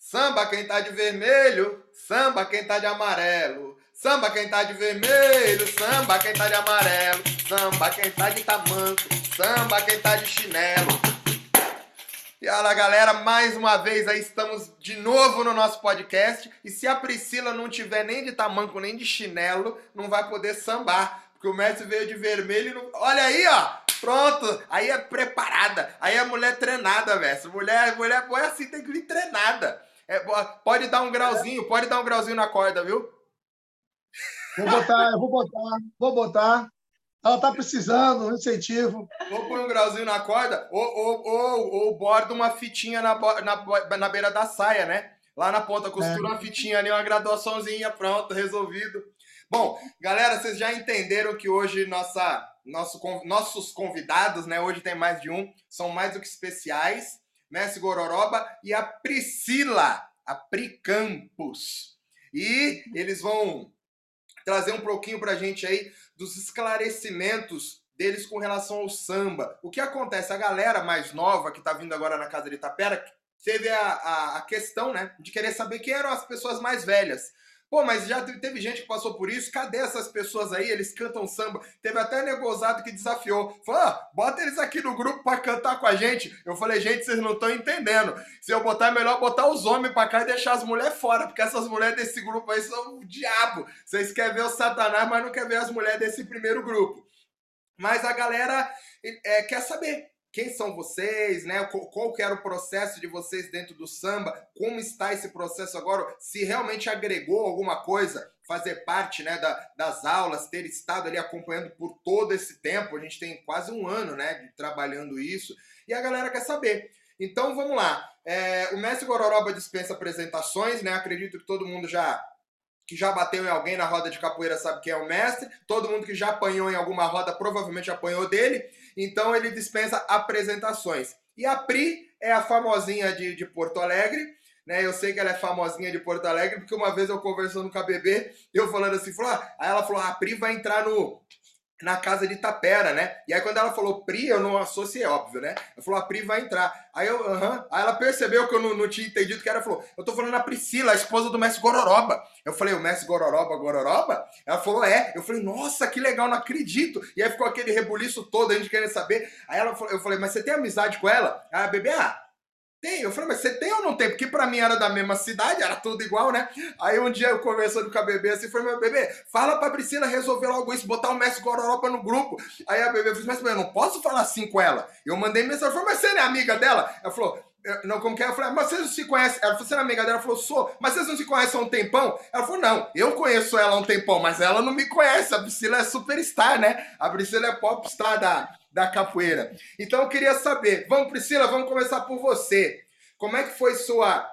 Samba quem tá de vermelho, samba quem tá de amarelo. Samba quem tá de vermelho, samba quem tá de amarelo. Samba quem tá de tamanco, samba quem tá de chinelo. E olha, galera, mais uma vez aí estamos de novo no nosso podcast. E se a Priscila não tiver nem de tamanco nem de chinelo, não vai poder sambar. Porque o mestre veio de vermelho e não... Olha aí, ó! Pronto! Aí é preparada. Aí é mulher treinada, mestre. Mulher, mulher boa assim, tem que vir treinada. É, pode dar um grauzinho, pode dar um grauzinho na corda, viu? Vou botar, vou botar, vou botar. Ela está precisando, um incentivo. Vou pôr um grauzinho na corda, ou, ou, ou, ou borda uma fitinha na, na, na beira da saia, né? Lá na ponta, costura é. uma fitinha ali, uma graduaçãozinha, pronto, resolvido. Bom, galera, vocês já entenderam que hoje nossa, nosso, nossos convidados, né? Hoje tem mais de um, são mais do que especiais. Messi Gororoba e a Priscila, a Pri Campos. E eles vão trazer um pouquinho para a gente aí dos esclarecimentos deles com relação ao samba. O que acontece? A galera mais nova que está vindo agora na casa de Itapera teve a, a, a, questão né, de querer saber quem eram as pessoas mais velhas. Pô, mas já teve gente que passou por isso. Cadê essas pessoas aí? Eles cantam samba. Teve até negozado que desafiou. Falou, ah, bota eles aqui no grupo para cantar com a gente. Eu falei, gente, vocês não estão entendendo. Se eu botar, é melhor botar os homens para cá e deixar as mulheres fora. Porque essas mulheres desse grupo aí são o diabo. Vocês querem ver o Satanás, mas não querem ver as mulheres desse primeiro grupo. Mas a galera é, quer saber quem são vocês, né? Qual, que era o processo de vocês dentro do samba? Como está esse processo agora? Se realmente agregou alguma coisa, fazer parte, né, da, das aulas, ter estado ali acompanhando por todo esse tempo. A gente tem quase um ano, né, de trabalhando isso. E a galera quer saber. Então vamos lá. É, o mestre Gororoba dispensa apresentações, né? Acredito que todo mundo já que já bateu em alguém na roda de capoeira sabe quem é o mestre. Todo mundo que já apanhou em alguma roda provavelmente apanhou dele. Então ele dispensa apresentações. E a Pri é a famosinha de, de Porto Alegre. Né? Eu sei que ela é famosinha de Porto Alegre, porque uma vez eu conversando com a bebê, eu falando assim, falou, ah, aí ela falou, ah, a Pri vai entrar no, na casa de Tapera, né? E aí quando ela falou Pri, eu não associei, óbvio, né? Ela falou, a Pri vai entrar. Aí eu, aham. Uh -huh. Aí ela percebeu que eu não, não tinha entendido que era, falou, eu tô falando a Priscila, a esposa do mestre Gororoba. Eu falei, o mestre Gororoba, Gororoba? Ela falou, é. Eu falei, nossa, que legal, não acredito. E aí ficou aquele rebuliço todo, a gente querendo saber. Aí ela, eu falei, mas você tem amizade com ela? Aí a bebê, ah, tem. Eu falei, mas você tem ou não tem? Porque pra mim era da mesma cidade, era tudo igual, né? Aí um dia eu conversando com a bebê assim, falei, meu bebê, fala pra Priscila resolver logo isso, botar o Messi Gororopa no grupo. Aí a bebê falou, mas eu não posso falar assim com ela. Eu mandei mensagem, falei, mas você não é amiga dela? Ela falou, não, como que é? Eu falei, mas vocês não se conhecem? Ela falou, você não é amiga dela? Ela falou, sou. Mas vocês não se conhecem há um tempão? Ela falou, não, eu conheço ela há um tempão, mas ela não me conhece. A Priscila é superstar, né? A Priscila é popstar da, da capoeira. Então eu queria saber, vamos Priscila, vamos começar por você. Como é que foi sua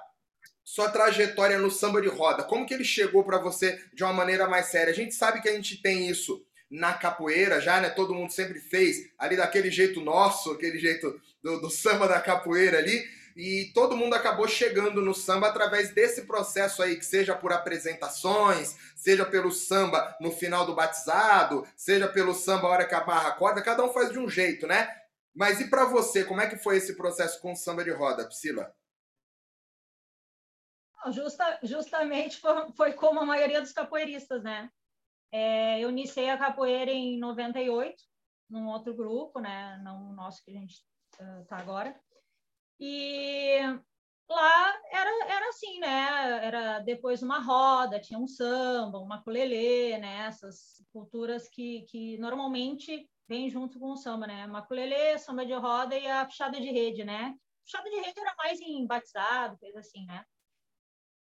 sua trajetória no samba de roda? Como que ele chegou para você de uma maneira mais séria? A gente sabe que a gente tem isso na capoeira já, né? Todo mundo sempre fez ali daquele jeito nosso, aquele jeito do, do samba da capoeira ali. E todo mundo acabou chegando no samba através desse processo aí, que seja por apresentações, seja pelo samba no final do batizado, seja pelo samba a hora que a corda, cada um faz de um jeito, né? Mas e para você, como é que foi esse processo com o samba de roda, Priscila? Justa, justamente foi, foi, como a maioria dos capoeiristas, né? É, eu iniciei a capoeira em 98, num outro grupo, né? Não o nosso que a gente está uh, agora. E lá era, era assim, né? Era depois uma roda, tinha um samba, uma culelê, né? Essas culturas que, que normalmente vem junto com o samba, né? Maculelê, samba de roda e a puxada de rede, né? Puxada de rede era mais em batizado, coisa assim, né?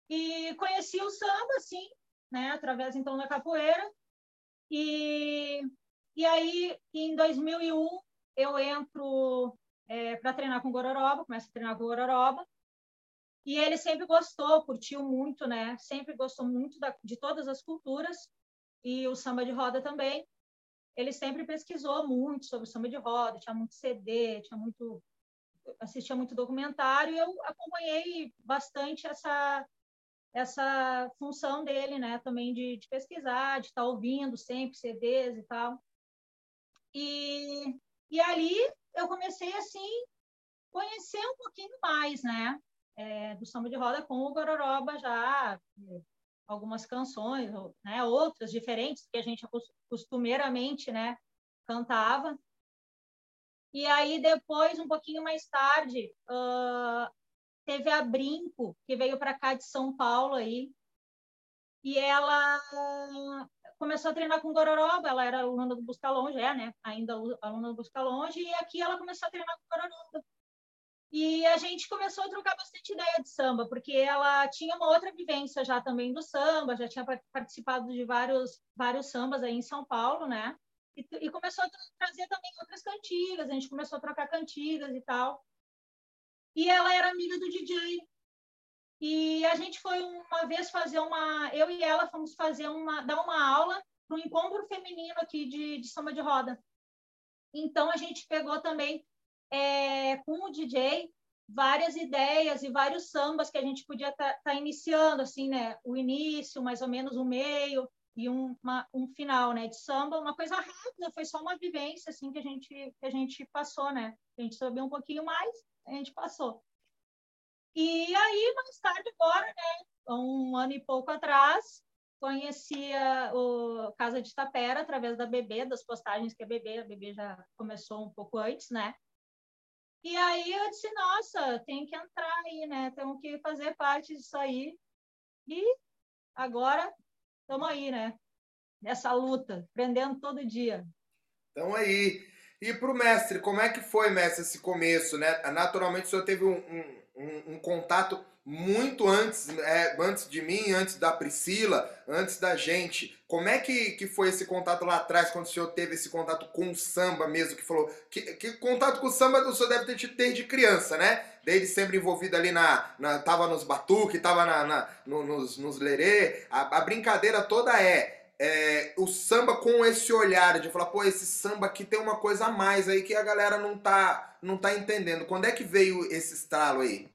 E conheci o samba, assim, né? Através, então, da capoeira. E, e aí, em 2001, eu entro é, para treinar com Gororoba, começo a treinar com Gororoba. E ele sempre gostou, curtiu muito, né? Sempre gostou muito da, de todas as culturas e o samba de roda também ele sempre pesquisou muito sobre samba de roda, tinha muito CD, tinha muito assistia muito documentário e eu acompanhei bastante essa essa função dele, né, também de, de pesquisar, de estar tá ouvindo sempre CDs e tal. E, e ali eu comecei assim conhecer um pouquinho mais, né? é, do samba de roda com o Gororoba já algumas canções, né, outras diferentes que a gente costumeiramente, né, cantava. E aí depois, um pouquinho mais tarde, uh, teve a Brinco, que veio para cá de São Paulo aí, e ela começou a treinar com Gororoba, ela era aluna do Busca Longe, é, né? Ainda aluna do Busca Longe, e aqui ela começou a treinar com Gororoba. E a gente começou a trocar bastante ideia de samba, porque ela tinha uma outra vivência já também do samba, já tinha participado de vários, vários sambas aí em São Paulo, né? E, e começou a trazer também outras cantigas, a gente começou a trocar cantigas e tal. E ela era amiga do DJ. E a gente foi uma vez fazer uma. Eu e ela fomos fazer uma. dar uma aula para um encontro feminino aqui de, de samba de roda. Então a gente pegou também é, com o DJ várias ideias e vários sambas que a gente podia estar tá, tá iniciando, assim, né? O início, mais ou menos o meio e um, uma, um final, né? De samba, uma coisa rápida, foi só uma vivência, assim, que a gente, que a gente passou, né? A gente sabia um pouquinho mais, a gente passou. E aí, mais tarde, agora, né? Um ano e pouco atrás, conhecia o Casa de Tapera através da Bebê, das postagens que a Bebê, a Bebê já começou um pouco antes, né? E aí eu disse, nossa, tem que entrar aí, né? Temos que fazer parte disso aí. E agora estamos aí, né? Nessa luta, aprendendo todo dia. Então aí. E para o mestre, como é que foi, mestre, esse começo, né? Naturalmente o senhor teve um, um, um, um contato muito antes, é, antes de mim, antes da Priscila, antes da gente. Como é que, que foi esse contato lá atrás, quando o senhor teve esse contato com o samba mesmo, que falou. Que, que contato com o samba o senhor deve ter tido desde criança, né? Desde sempre envolvido ali na. na tava nos batuque, tava na, na no, nos, nos lerê. A, a brincadeira toda é, é, o samba com esse olhar de falar, pô, esse samba aqui tem uma coisa a mais aí que a galera não tá, não tá entendendo. Quando é que veio esse estralo aí?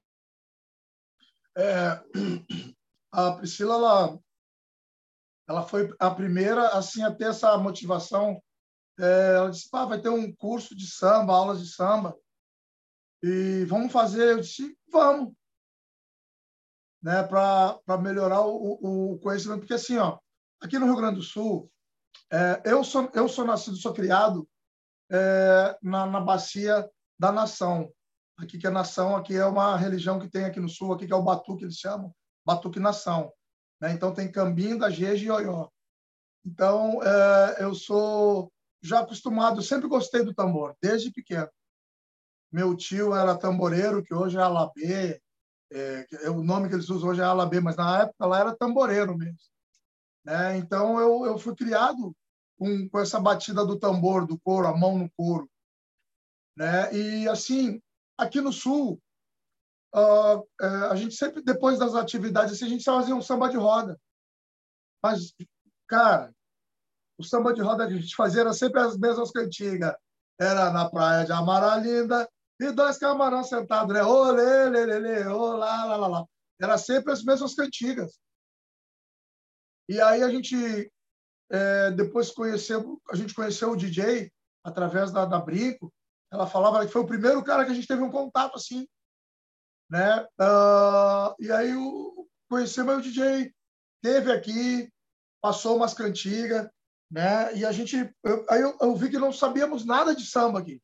É, a Priscila, ela, ela foi a primeira assim, a ter essa motivação. É, ela disse, ah, vai ter um curso de samba, aulas de samba, e vamos fazer. Eu disse, vamos. Né, para melhorar o, o conhecimento. Porque, assim, ó, aqui no Rio Grande do Sul, é, eu, sou, eu sou nascido, sou criado é, na, na bacia da nação. Aqui que é nação, aqui é uma religião que tem aqui no sul, aqui que é o Batuque, eles chamam, Batuque Nação. Né? Então tem Cambinda, Jeje e Oió. Então é, eu sou já acostumado, sempre gostei do tambor, desde pequeno. Meu tio era tamboreiro, que hoje é alabê, é, é, o nome que eles usam hoje é alabê, mas na época lá era tamboreiro mesmo. Né? Então eu, eu fui criado com, com essa batida do tambor, do couro, a mão no couro. Né? E assim, aqui no Sul, uh, a gente sempre, depois das atividades, assim, a gente fazia um samba de roda. Mas, cara, o samba de roda que a gente fazia era sempre as mesmas cantigas. Era na praia de Amaralinda, e dois camarões sentados, né? Olê, lê, lê, lê, olá, lá, lá, lá. Era sempre as mesmas cantigas. E aí a gente é, depois conheceu, a gente conheceu o DJ através da, da Brinco, ela falava que foi o primeiro cara que a gente teve um contato assim, né? Uh, e aí o conhecemos o DJ, teve aqui, passou umas cantigas, né? E a gente, eu, aí eu, eu vi que não sabíamos nada de samba aqui,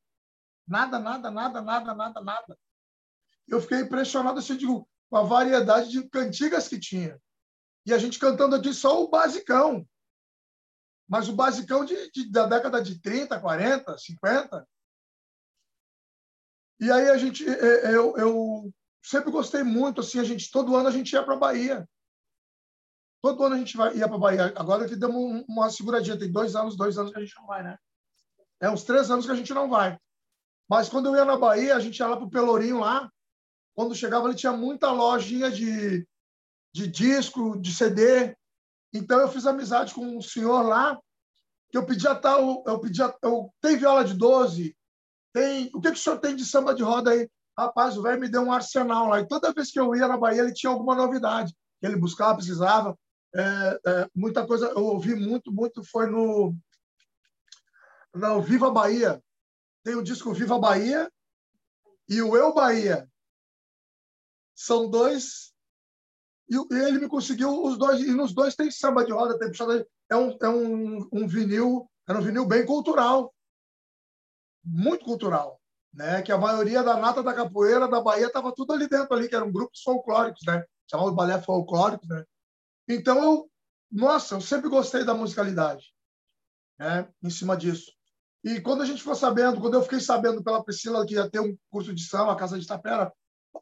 nada, nada, nada, nada, nada, nada. Eu fiquei impressionado assim, digo, com a variedade de cantigas que tinha. E a gente cantando aqui só o basicão. Mas o basicão de, de, da década de 30, 40, 50, e aí a gente, é, é, eu, eu sempre gostei muito, assim, a gente, todo ano a gente ia para a Bahia. Todo ano a gente vai, ia para a Bahia. Agora que demos uma seguradinha, tem dois anos, dois anos que a gente não vai, né? É uns três anos que a gente não vai. Mas quando eu ia na Bahia, a gente ia lá para o Pelourinho lá. Quando chegava, ele tinha muita lojinha de, de disco, de CD. Então eu fiz amizade com um senhor lá, que eu pedia tal, eu pedia, eu tem viola de 12, tem, o que, que o senhor tem de samba de roda aí? Rapaz, o velho me deu um arsenal lá. E toda vez que eu ia na Bahia, ele tinha alguma novidade. Que ele buscava, precisava. É, é, muita coisa, eu ouvi muito, muito, foi no, no Viva Bahia. Tem o disco Viva Bahia e o Eu Bahia. são dois. E ele me conseguiu os dois. E nos dois tem samba de roda, tem puxada. É um, é um, um vinil, é um vinil bem cultural. Muito cultural. Né? Que a maioria da nata da capoeira da Bahia estava tudo ali dentro, ali, que eram grupos folclóricos, né? De balé folclórico, né? Então, eu, nossa, eu sempre gostei da musicalidade, né? Em cima disso. E quando a gente ficou sabendo, quando eu fiquei sabendo pela Priscila que ia ter um curso de samba, a Casa de Tapera,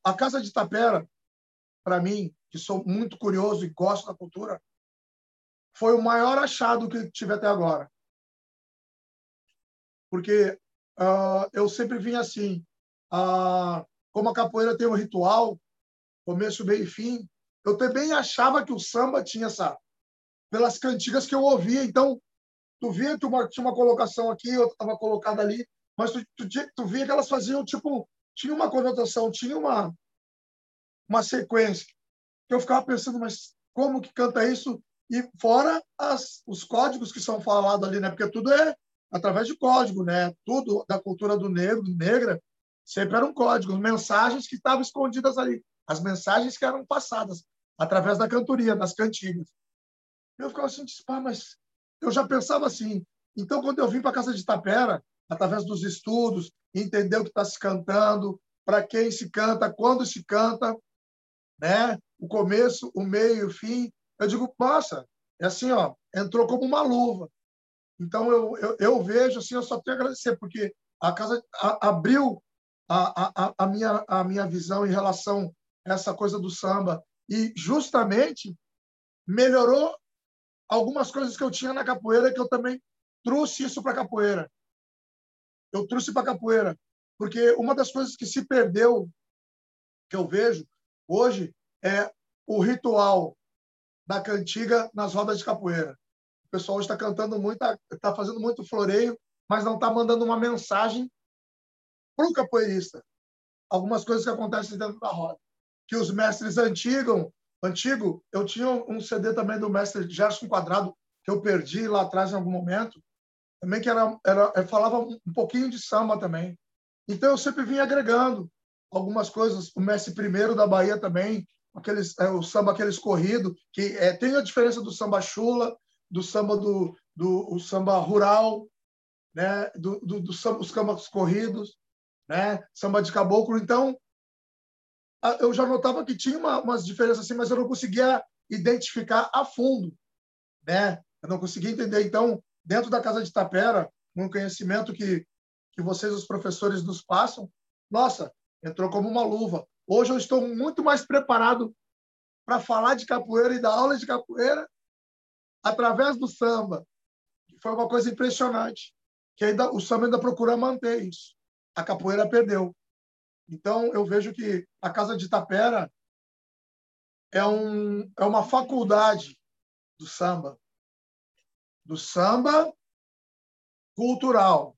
a Casa de Tapera, para mim, que sou muito curioso e gosto da cultura, foi o maior achado que tive até agora. Porque uh, eu sempre vim assim, uh, como a capoeira tem um ritual, começo, meio e fim, eu também achava que o samba tinha essa, pelas cantigas que eu ouvia. Então, tu via que uma, tinha uma colocação aqui, outra estava colocada ali, mas tu, tu, tu via que elas faziam, tipo, tinha uma conotação, tinha uma, uma sequência. Eu ficava pensando, mas como que canta isso? E fora as, os códigos que são falados ali, né? Porque tudo é através de código, né? Tudo da cultura do negro, negra, sempre eram códigos, mensagens que estavam escondidas ali, as mensagens que eram passadas através da cantoria, das cantigas. Eu ficava assim, pá, mas eu já pensava assim. Então, quando eu vim para a Casa de Tapera, através dos estudos, entender o que está se cantando, para quem se canta, quando se canta, né? O começo, o meio, o fim. Eu digo, nossa, é assim, ó, entrou como uma luva. Então, eu, eu, eu vejo, assim, eu só tenho a agradecer, porque a casa a, abriu a, a, a, minha, a minha visão em relação a essa coisa do samba e justamente melhorou algumas coisas que eu tinha na capoeira que eu também trouxe isso para a capoeira. Eu trouxe para a capoeira, porque uma das coisas que se perdeu, que eu vejo hoje, é o ritual da cantiga nas rodas de capoeira. O pessoal está cantando muito, está tá fazendo muito floreio, mas não está mandando uma mensagem para o capoeirista. Algumas coisas que acontecem dentro da roda. Que os mestres antigos antigo, eu tinha um CD também do mestre Gerson Quadrado, que eu perdi lá atrás em algum momento, também que era, era falava um pouquinho de samba também. Então eu sempre vinha agregando algumas coisas. O mestre primeiro da Bahia também, aqueles, é, o samba aqueles corrido, que é, tem a diferença do samba chula, do samba do, do o samba rural, né, do, do, do samba, os sambas corridos, né, samba de caboclo. Então eu já notava que tinha uma, umas diferenças assim, mas eu não conseguia identificar a fundo, né? Eu não conseguia entender. Então, dentro da casa de Tapera, um conhecimento que que vocês os professores nos passam, nossa, entrou como uma luva. Hoje eu estou muito mais preparado para falar de capoeira e dar aula de capoeira através do samba. Foi uma coisa impressionante, que ainda o samba ainda procura manter isso. A capoeira perdeu. Então, eu vejo que a Casa de Tapera é, um, é uma faculdade do samba, do samba cultural,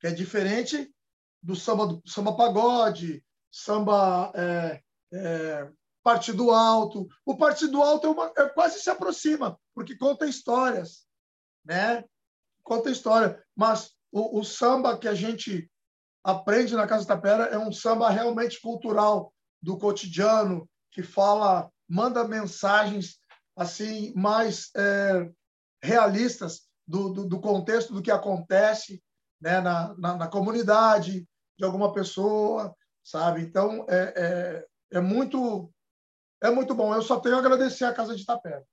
que é diferente do samba, do samba pagode, samba é, é, partido alto. O partido alto é, uma, é quase se aproxima, porque conta histórias, né? Conta história. Mas o, o samba que a gente aprende na Casa Tapera é um samba realmente cultural do cotidiano que fala, manda mensagens assim mais é, realistas do, do, do, contexto do que acontece né, na, na, na, comunidade de alguma pessoa, sabe? Então é, é, é, muito é muito bom. Eu só tenho a agradecer a Casa de Tapera.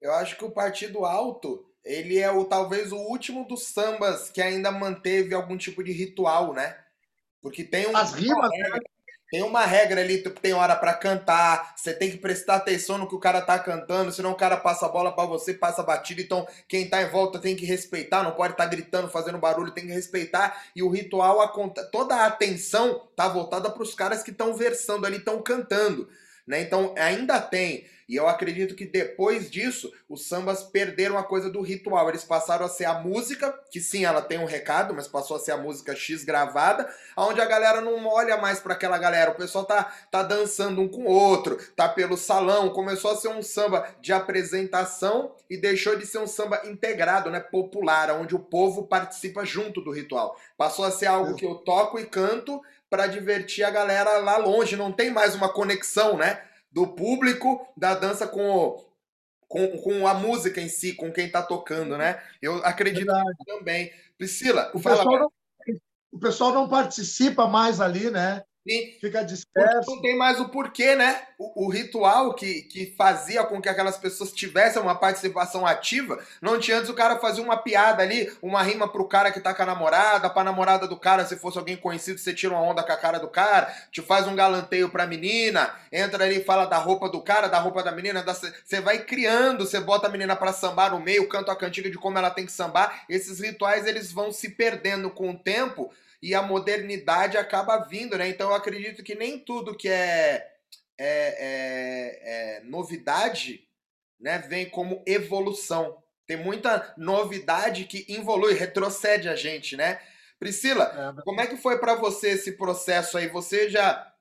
Eu acho que o Partido Alto ele é o talvez o último dos sambas que ainda manteve algum tipo de ritual, né? Porque tem um, As rimas, regra, tem uma regra ali, tem hora para cantar, você tem que prestar atenção no que o cara tá cantando, senão o cara passa a bola para você, passa batida, então quem tá em volta tem que respeitar, não pode estar tá gritando, fazendo barulho, tem que respeitar, e o ritual, toda a atenção tá voltada para os caras que estão versando ali, estão cantando, né? Então ainda tem e eu acredito que depois disso, os sambas perderam a coisa do ritual. Eles passaram a ser a música, que sim, ela tem um recado, mas passou a ser a música X gravada, onde a galera não olha mais para aquela galera. O pessoal tá, tá dançando um com o outro, tá pelo salão. Começou a ser um samba de apresentação e deixou de ser um samba integrado, né, popular, onde o povo participa junto do ritual. Passou a ser algo que eu toco e canto para divertir a galera lá longe. Não tem mais uma conexão, né? Do público da dança com, com, com a música em si, com quem tá tocando, né? Eu acredito também. Priscila, o fala. Pessoal não, o pessoal não participa mais ali, né? Fica disperso. Não tem mais o porquê, né? O, o, ritual que, que fazia com que aquelas pessoas tivessem uma participação ativa, não tinha antes o cara fazia uma piada ali, uma rima pro cara que tá com a namorada, pra namorada do cara, se fosse alguém conhecido, você tira uma onda com a cara do cara, te faz um galanteio pra menina, entra ali e fala da roupa do cara, da roupa da menina, você vai criando, você bota a menina pra sambar no meio, canta a cantiga de como ela tem que sambar. Esses rituais eles vão se perdendo com o tempo e a modernidade acaba vindo, né? Então eu acredito que nem tudo que é, é, é, é novidade né, vem como evolução. Tem muita novidade que evolui, retrocede a gente, né? Priscila, como é que foi para você esse processo aí? Você já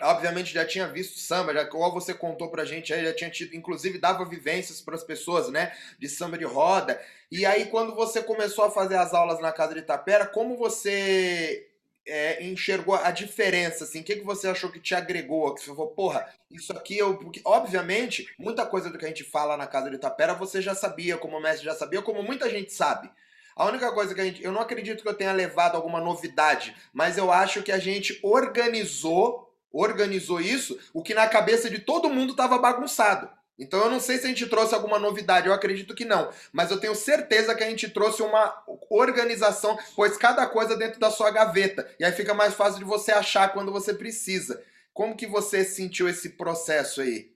obviamente já tinha visto samba, já igual você contou pra gente aí, já tinha tido, inclusive dava vivências para as pessoas, né, de samba de roda. E aí quando você começou a fazer as aulas na casa de Itapera, como você é, enxergou a diferença, assim, o que, que você achou que te agregou, que você falou, porra, isso aqui eu, porque, obviamente, muita coisa do que a gente fala na casa de Itapera você já sabia, como o mestre já sabia, como muita gente sabe. A única coisa que a gente. Eu não acredito que eu tenha levado alguma novidade, mas eu acho que a gente organizou organizou isso, o que na cabeça de todo mundo estava bagunçado. Então eu não sei se a gente trouxe alguma novidade, eu acredito que não, mas eu tenho certeza que a gente trouxe uma organização, pois cada coisa dentro da sua gaveta, e aí fica mais fácil de você achar quando você precisa. Como que você sentiu esse processo aí?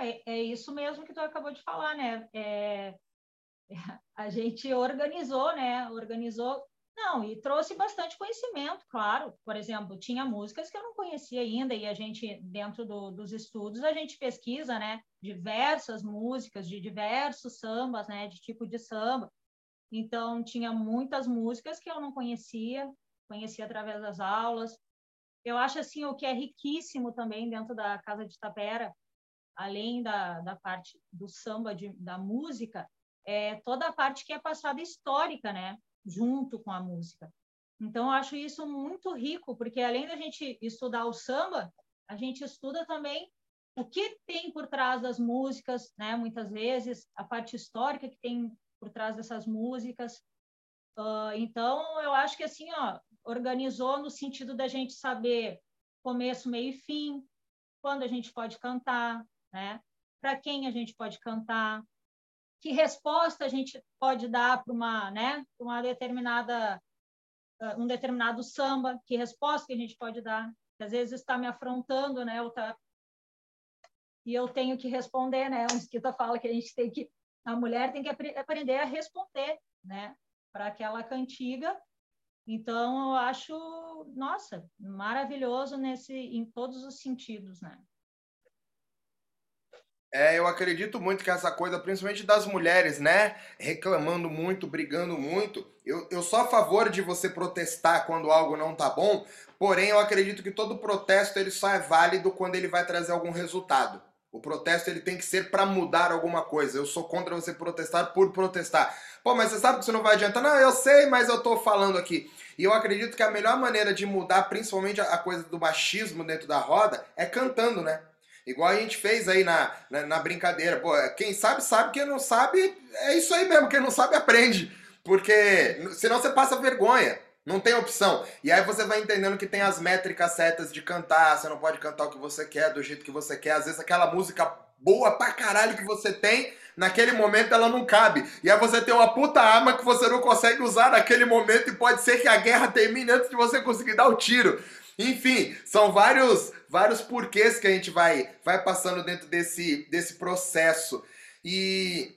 É, é isso mesmo que tu acabou de falar, né? É, a gente organizou, né? Organizou não, e trouxe bastante conhecimento, claro. Por exemplo, tinha músicas que eu não conhecia ainda, e a gente, dentro do, dos estudos, a gente pesquisa, né, diversas músicas de diversos sambas, né, de tipo de samba. Então, tinha muitas músicas que eu não conhecia, conhecia através das aulas. Eu acho, assim, o que é riquíssimo também dentro da Casa de Tapera, além da, da parte do samba, de, da música, é toda a parte que é passada histórica, né? Junto com a música. Então, eu acho isso muito rico, porque além da gente estudar o samba, a gente estuda também o que tem por trás das músicas, né? Muitas vezes, a parte histórica que tem por trás dessas músicas. Uh, então, eu acho que assim, ó, organizou no sentido da gente saber começo, meio e fim, quando a gente pode cantar, né? Para quem a gente pode cantar, que resposta a gente pode dar para uma, né, uma determinada ah, um determinado samba, que resposta que a gente pode dar? Que às vezes está me afrontando, né, tá e eu tenho que responder, né? O Mesquita fala que a gente tem que a mulher tem que aprender a responder, né, para aquela cantiga. Então, eu acho, nossa, maravilhoso nesse em todos os sentidos, né? É, eu acredito muito que essa coisa, principalmente das mulheres, né? Reclamando muito, brigando muito. Eu, eu sou a favor de você protestar quando algo não tá bom, porém eu acredito que todo protesto ele só é válido quando ele vai trazer algum resultado. O protesto ele tem que ser para mudar alguma coisa. Eu sou contra você protestar por protestar. Pô, mas você sabe que isso não vai adiantar? Não, eu sei, mas eu tô falando aqui. E eu acredito que a melhor maneira de mudar, principalmente a coisa do machismo dentro da roda, é cantando, né? Igual a gente fez aí na, na, na, brincadeira. Pô, quem sabe, sabe. Quem não sabe, é isso aí mesmo. Quem não sabe, aprende. Porque senão você passa vergonha. Não tem opção. E aí você vai entendendo que tem as métricas certas de cantar. Você não pode cantar o que você quer, do jeito que você quer. Às vezes aquela música boa pra caralho que você tem, naquele momento ela não cabe. E aí você tem uma puta arma que você não consegue usar naquele momento e pode ser que a guerra termine antes de você conseguir dar o tiro. Enfim, são vários vários porquês que a gente vai vai passando dentro desse desse processo. E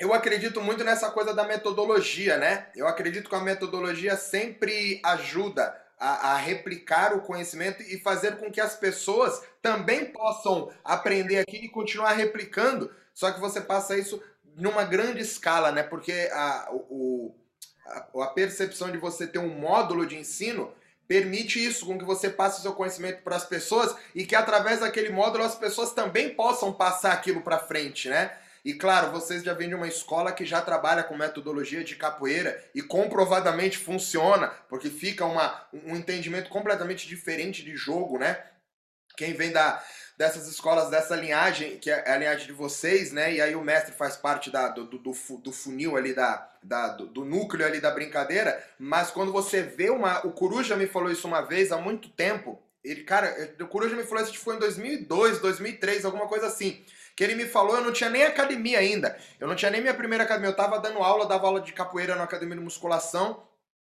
eu acredito muito nessa coisa da metodologia, né? Eu acredito que a metodologia sempre ajuda a, a, replicar o conhecimento e fazer com que as pessoas também possam aprender aquilo e continuar replicando. Só que você passa isso numa grande escala, né? Porque a, o, a, a percepção de você ter um módulo de ensino permite isso, com que você passe o seu conhecimento para as pessoas e que através daquele módulo as pessoas também possam passar aquilo para frente, né? E claro, vocês já vêm de uma escola que já trabalha com metodologia de capoeira e comprovadamente funciona, porque fica uma, um entendimento completamente diferente de jogo, né? Quem vem da, dessas escolas, dessa linhagem, que é a linhagem de vocês, né? E aí o mestre faz parte da, do, do, do funil ali, da, da, do, do, núcleo ali da brincadeira, mas quando você vê uma... O Coruja me falou isso uma vez, há muito tempo, ele, cara, o Coruja me falou isso, foi em 2002, 2003, alguma coisa assim, que ele me falou, eu não tinha nem academia ainda, eu não tinha nem minha primeira academia, eu tava dando aula, dava aula de capoeira na academia de musculação,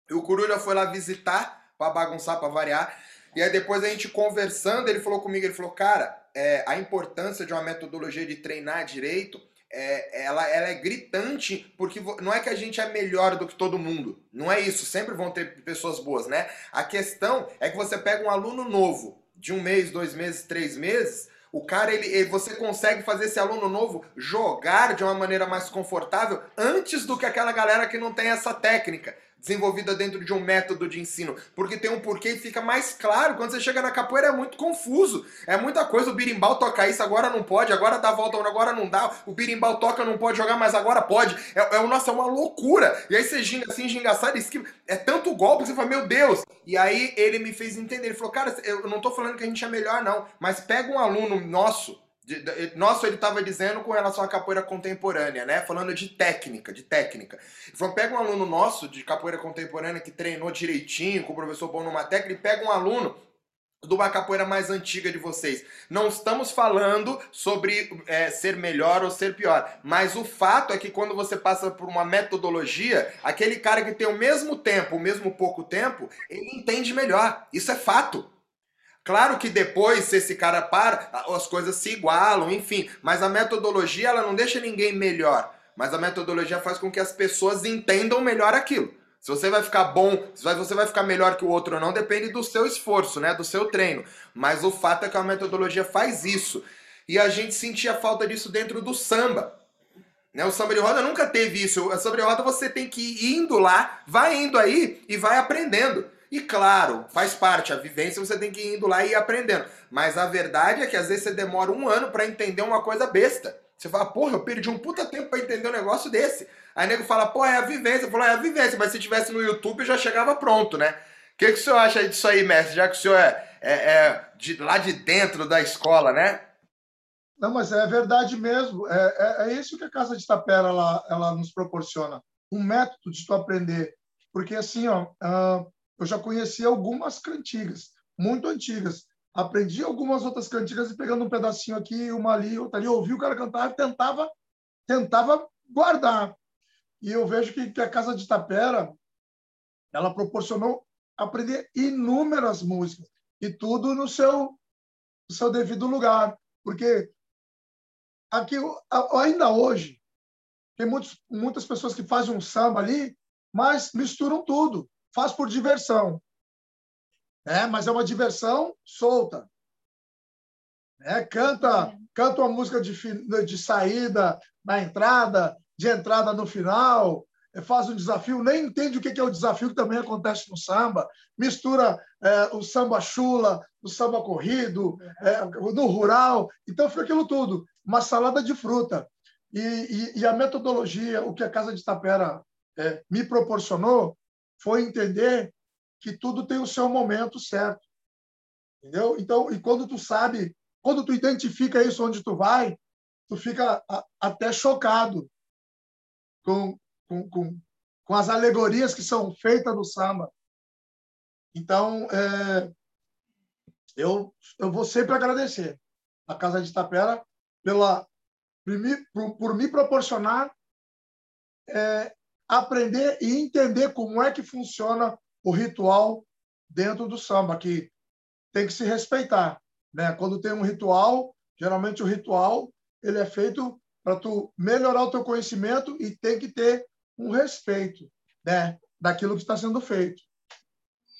e o Coruja foi lá visitar, para bagunçar, para variar, e aí depois a gente conversando, ele falou comigo, ele falou, cara, é, a importância de uma metodologia de treinar direito, é, ela, ela é gritante, porque não é que a gente é melhor do que todo mundo. Não é isso, sempre vão ter pessoas boas, né? A questão é que você pega um aluno novo, de um mês, dois meses, três meses, o cara, ele, você consegue fazer esse aluno novo jogar de uma maneira mais confortável antes do que aquela galera que não tem essa técnica desenvolvida dentro de um método de ensino, porque tem um porquê e fica mais claro. Quando você chega na capoeira é muito confuso, é muita coisa. O birimbau toca isso, agora não pode, agora dá volta, agora não dá. O birimbau toca, não pode jogar, mas agora pode. É, é nossa, é uma loucura. E aí você ginga assim, gingaçado, esquiva. É tanto golpe, você fala, meu Deus. E aí ele me fez entender, ele falou, cara, eu não tô falando que a gente é melhor não, mas pega um aluno nosso nossa, ele estava dizendo com relação à capoeira contemporânea, né? Falando de técnica, de técnica. Falou, pega um aluno nosso de capoeira contemporânea que treinou direitinho, com o professor bom numa técnica, e pega um aluno de uma capoeira mais antiga de vocês. Não estamos falando sobre é, ser melhor ou ser pior, mas o fato é que quando você passa por uma metodologia, aquele cara que tem o mesmo tempo, o mesmo pouco tempo, ele entende melhor. Isso é fato. Claro que depois, se esse cara para, as coisas se igualam, enfim. Mas a metodologia, ela não deixa ninguém melhor. Mas a metodologia faz com que as pessoas entendam melhor aquilo. Se você vai ficar bom, se você vai ficar melhor que o outro ou não, depende do seu esforço, né? Do seu treino. Mas o fato é que a metodologia faz isso. E a gente sentia falta disso dentro do samba. Né? O samba de roda nunca teve isso. O samba de roda você tem que ir indo lá, vai indo aí e vai aprendendo. E claro, faz parte, a vivência você tem que ir indo lá e ir aprendendo. Mas a verdade é que às vezes você demora um ano para entender uma coisa besta. Você fala, porra, eu perdi um puta tempo para entender um negócio desse. Aí o nego fala, pô, é a vivência. Eu falo, é a vivência, mas se tivesse no YouTube já chegava pronto, né? O que, que o senhor acha disso aí, mestre? Já que o senhor é, é, é de, lá de dentro da escola, né? Não, mas é verdade mesmo. É, é, é isso que a Casa de Tapera ela, ela nos proporciona. Um método de tu aprender. Porque assim, ó, uh, eu já conheci algumas cantigas, muito antigas. Aprendi algumas outras cantigas e pegando um pedacinho aqui, uma ali, outra ali, ouvi o cara cantar e tentava, tentava guardar. E eu vejo que, que a Casa de Tapera, ela proporcionou aprender inúmeras músicas e tudo no seu, no seu devido lugar. Porque aqui, ainda hoje, tem muitos, muitas pessoas que fazem um samba ali, mas misturam tudo faz por diversão. É, mas é uma diversão solta. É, canta, canta uma música de, de saída na entrada, de entrada no final, é, faz um desafio, nem entende o que é o desafio que também acontece no samba, mistura é, o samba chula, o samba corrido, é, no rural, então fica aquilo tudo, uma salada de fruta. E, e, e a metodologia, o que a Casa de Tapera é, me proporcionou, foi entender que tudo tem o seu momento certo. Entendeu? Então, e quando tu sabe, quando tu identifica isso onde tu vai, tu fica até chocado com, com, com, com, as alegorias que são feitas no samba. Então, é, eu, eu vou sempre agradecer a Casa de Tapera pela, por, por me proporcionar é, aprender e entender como é que funciona o ritual dentro do samba, que tem que se respeitar. Né? Quando tem um ritual, geralmente o ritual ele é feito para tu melhorar o teu conhecimento e tem que ter um respeito né? daquilo que está sendo feito.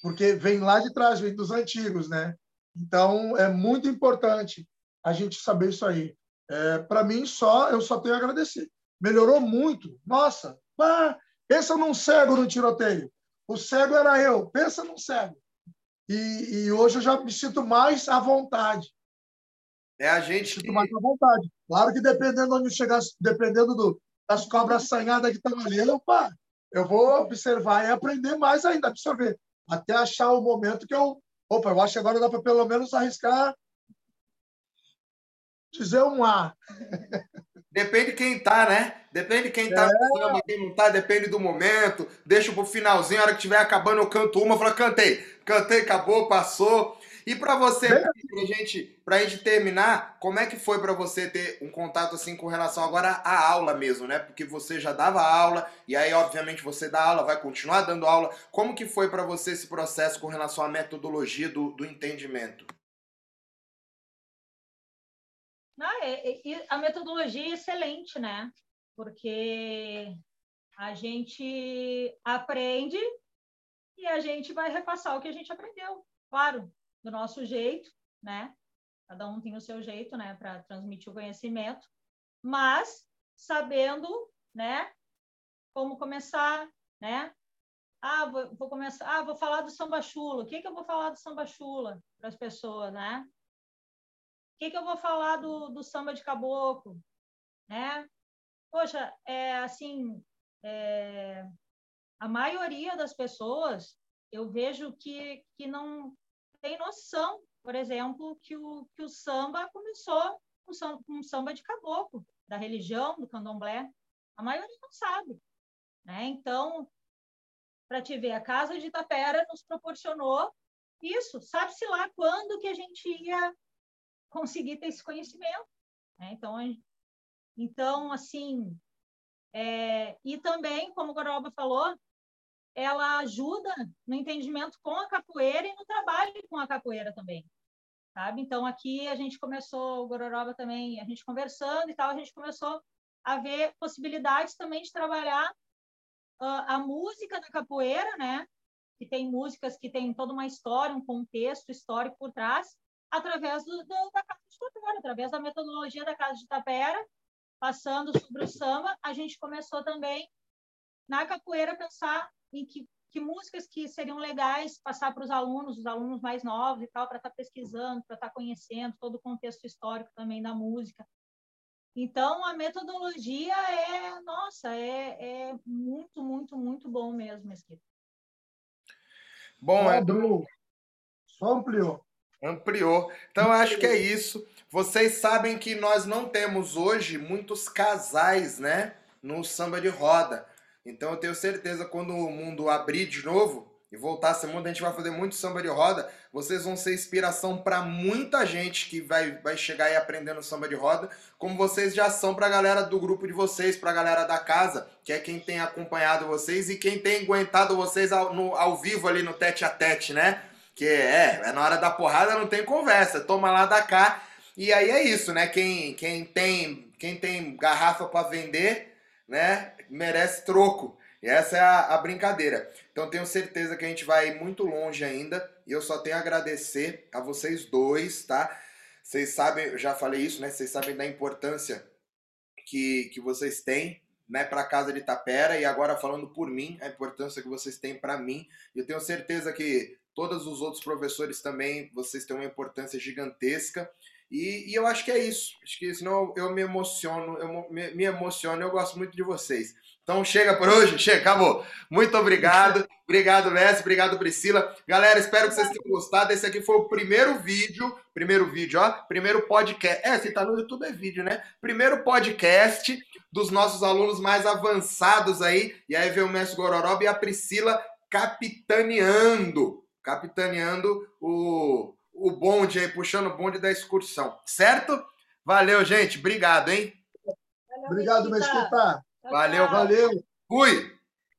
Porque vem lá de trás, vem dos antigos. Né? Então, é muito importante a gente saber isso aí. É, para mim, só eu só tenho a agradecer. Melhorou muito. Nossa, ah, pensa num cego no tiroteio. O cego era eu. Pensa num cego. E, e, hoje eu já me sinto mais à vontade. É a gente que... mais à vontade. Claro que dependendo de onde chegar, dependendo do, das cobras assanhadas que estão ali, opa, eu vou observar e aprender mais ainda, absorver. Até achar o momento que eu. Opa, eu acho que agora dá para pelo menos arriscar dizer um A. Depende de quem tá, né? Depende de quem tá é. quem não tá, depende do momento. Deixa pro finalzinho, a hora que estiver acabando, eu canto uma, falo, cantei. Cantei, acabou, passou. E para você, para gente, pra gente terminar, como é que foi para você ter um contato assim com relação agora à aula mesmo, né? Porque você já dava aula e aí obviamente você dá aula, vai continuar dando aula. Como que foi para você esse processo com relação à metodologia do, do entendimento? É, é, a metodologia é excelente, né? Porque a gente aprende e a gente vai repassar o que a gente aprendeu, claro, do nosso jeito, né? Cada um tem o seu jeito, né, para transmitir o conhecimento, mas sabendo, né, como começar, né? Ah, vou, vou começar, ah, vou falar do samba chula. O que que eu vou falar do samba chula para as pessoas, né? O que que eu vou falar do, do samba de caboclo, né? Poxa, é assim, é, a maioria das pessoas eu vejo que, que não tem noção, por exemplo, que o, que o samba começou com com samba de caboclo, da religião, do candomblé. A maioria não sabe. Né? Então, para te ver, a Casa de Itapera nos proporcionou isso. Sabe-se lá quando que a gente ia conseguir ter esse conhecimento. Né? Então, então, assim, é, e também, como o Goroba falou, ela ajuda no entendimento com a capoeira e no trabalho com a capoeira também, sabe? Então aqui a gente começou o Gororoba também, a gente conversando e tal, a gente começou a ver possibilidades também de trabalhar uh, a música da capoeira, né? Que tem músicas que tem toda uma história, um contexto histórico por trás, através do, do, da Casa de Tapera, através da metodologia da Casa de Tapera, passando sobre o samba, a gente começou também na capoeira pensar em que, que músicas que seriam legais passar para os alunos, os alunos mais novos e tal, para estar tá pesquisando, para estar tá conhecendo todo o contexto histórico também da música. Então, a metodologia é, nossa, é, é muito, muito, muito bom mesmo, Mesquita. Bom, do... Só ampliou. Ampliou. Então, acho que é isso. Vocês sabem que nós não temos hoje muitos casais, né? No samba de roda. Então eu tenho certeza quando o mundo abrir de novo e voltar a ser mundo, a gente vai fazer muito samba de roda. Vocês vão ser inspiração para muita gente que vai, vai chegar e aprendendo samba de roda, como vocês já são para a galera do grupo de vocês, para a galera da casa, que é quem tem acompanhado vocês e quem tem aguentado vocês ao, no, ao vivo ali no tete a tete, né? Que é, é na hora da porrada não tem conversa, toma lá da cá. E aí é isso, né? Quem, quem tem quem tem garrafa para vender, né? merece troco. E essa é a, a, brincadeira. Então tenho certeza que a gente vai muito longe ainda. E eu só tenho a agradecer a vocês dois, tá? Vocês sabem, eu já falei isso, né? Vocês sabem da importância que, que vocês têm né, para casa de Tapera e agora falando por mim, a importância que vocês têm para mim. Eu tenho certeza que todos os outros professores também, vocês têm uma importância gigantesca. E, e, eu acho que é isso. Acho que senão eu me emociono, eu me, me emociono, eu gosto muito de vocês. Então chega por hoje, chega, acabou. Muito obrigado. Obrigado, Messi. Obrigado, Priscila. Galera, espero que vocês tenham gostado. Esse aqui foi o primeiro vídeo. Primeiro vídeo, ó. Primeiro podcast. É, se tá no YouTube é vídeo, né? Primeiro podcast dos nossos alunos mais avançados aí. E aí veio o Messi Gororoba e a Priscila capitaneando. Capitaneando o, o bonde aí, puxando o bonde da excursão. Certo? Valeu, gente. Obrigado, hein? Obrigado, Mesquita. Valeu, valeu. Fui.